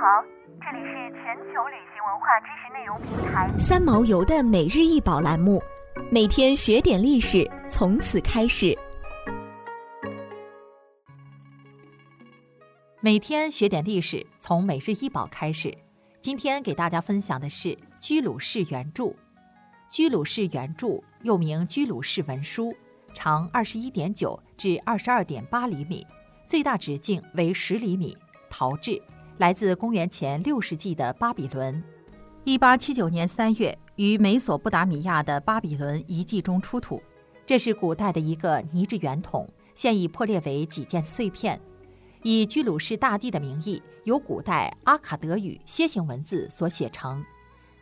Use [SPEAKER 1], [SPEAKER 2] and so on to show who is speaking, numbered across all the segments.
[SPEAKER 1] 好，这里是全球旅行文化知识内容平台
[SPEAKER 2] 三毛游的每日一宝栏目，每天学点历史，从此开始。
[SPEAKER 3] 每天学点历史，从每日一宝开始。今天给大家分享的是居鲁士圆柱。居鲁士圆柱又名居鲁士文书，长二十一点九至二十二点八厘米，最大直径为十厘米，陶制，来自公元前六世纪的巴比伦。一八七九年三月，于美索不达米亚的巴比伦遗迹中出土。这是古代的一个泥制圆筒，现已破裂为几件碎片。以居鲁士大帝的名义，由古代阿卡德语楔形文字所写成。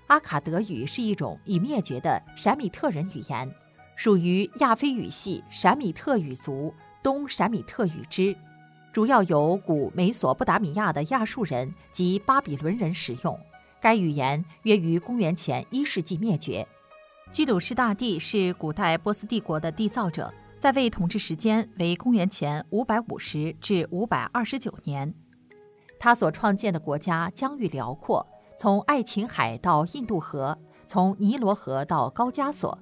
[SPEAKER 3] 阿卡德语是一种已灭绝的闪米特人语言，属于亚非语系闪米特语族东闪米特语支，主要由古美索不达米亚的亚述人及巴比伦人使用。该语言约于公元前一世纪灭绝。居鲁士大帝是古代波斯帝国的缔造者，在位统治时间为公元前五百五十至五百二十九年。他所创建的国家疆域辽阔。从爱琴海到印度河，从尼罗河到高加索，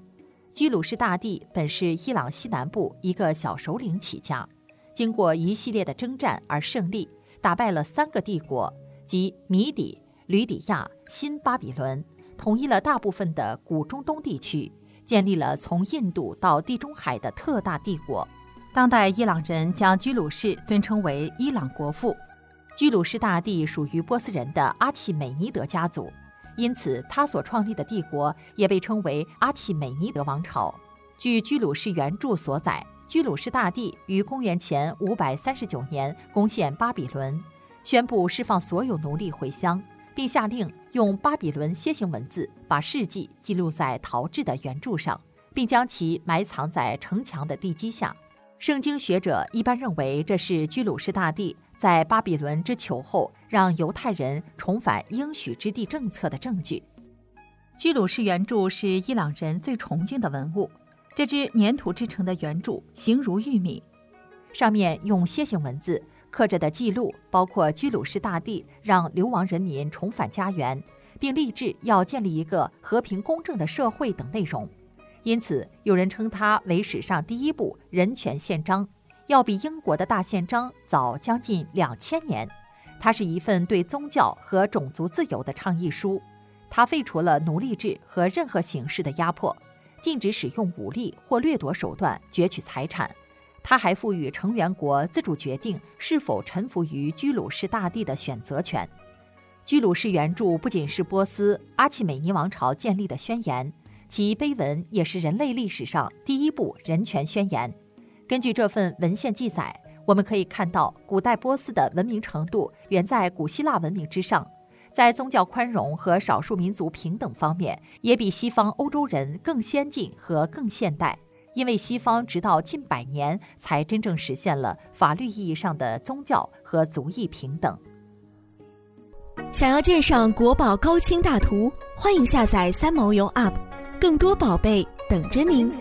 [SPEAKER 3] 居鲁士大帝本是伊朗西南部一个小首领起家，经过一系列的征战而胜利，打败了三个帝国，即米底、吕底亚、新巴比伦，统一了大部分的古中东地区，建立了从印度到地中海的特大帝国。当代伊朗人将居鲁士尊称为伊朗国父。居鲁士大帝属于波斯人的阿契美尼德家族，因此他所创立的帝国也被称为阿契美尼德王朝。据居鲁士原著所载，居鲁士大帝于公元前五百三十九年攻陷巴比伦，宣布释放所有奴隶回乡，并下令用巴比伦楔形文字把事迹记录在陶制的圆柱上，并将其埋藏在城墙的地基下。圣经学者一般认为，这是居鲁士大帝。在巴比伦之囚后，让犹太人重返应许之地政策的证据。居鲁士圆柱是伊朗人最崇敬的文物。这只粘土制成的圆柱形如玉米，上面用楔形文字刻着的记录包括居鲁士大帝让流亡人民重返家园，并立志要建立一个和平公正的社会等内容。因此，有人称它为史上第一部人权宪章。要比英国的大宪章早将近两千年，它是一份对宗教和种族自由的倡议书。它废除了奴隶制和任何形式的压迫，禁止使用武力或掠夺手段攫取财产。他还赋予成员国自主决定是否臣服于居鲁士大帝的选择权。居鲁士原著不仅是波斯阿契美尼王朝建立的宣言，其碑文也是人类历史上第一部人权宣言。根据这份文献记载，我们可以看到，古代波斯的文明程度远在古希腊文明之上，在宗教宽容和少数民族平等方面，也比西方欧洲人更先进和更现代。因为西方直到近百年才真正实现了法律意义上的宗教和族裔平等。
[SPEAKER 2] 想要鉴赏国宝高清大图，欢迎下载三毛游 App，更多宝贝等着您。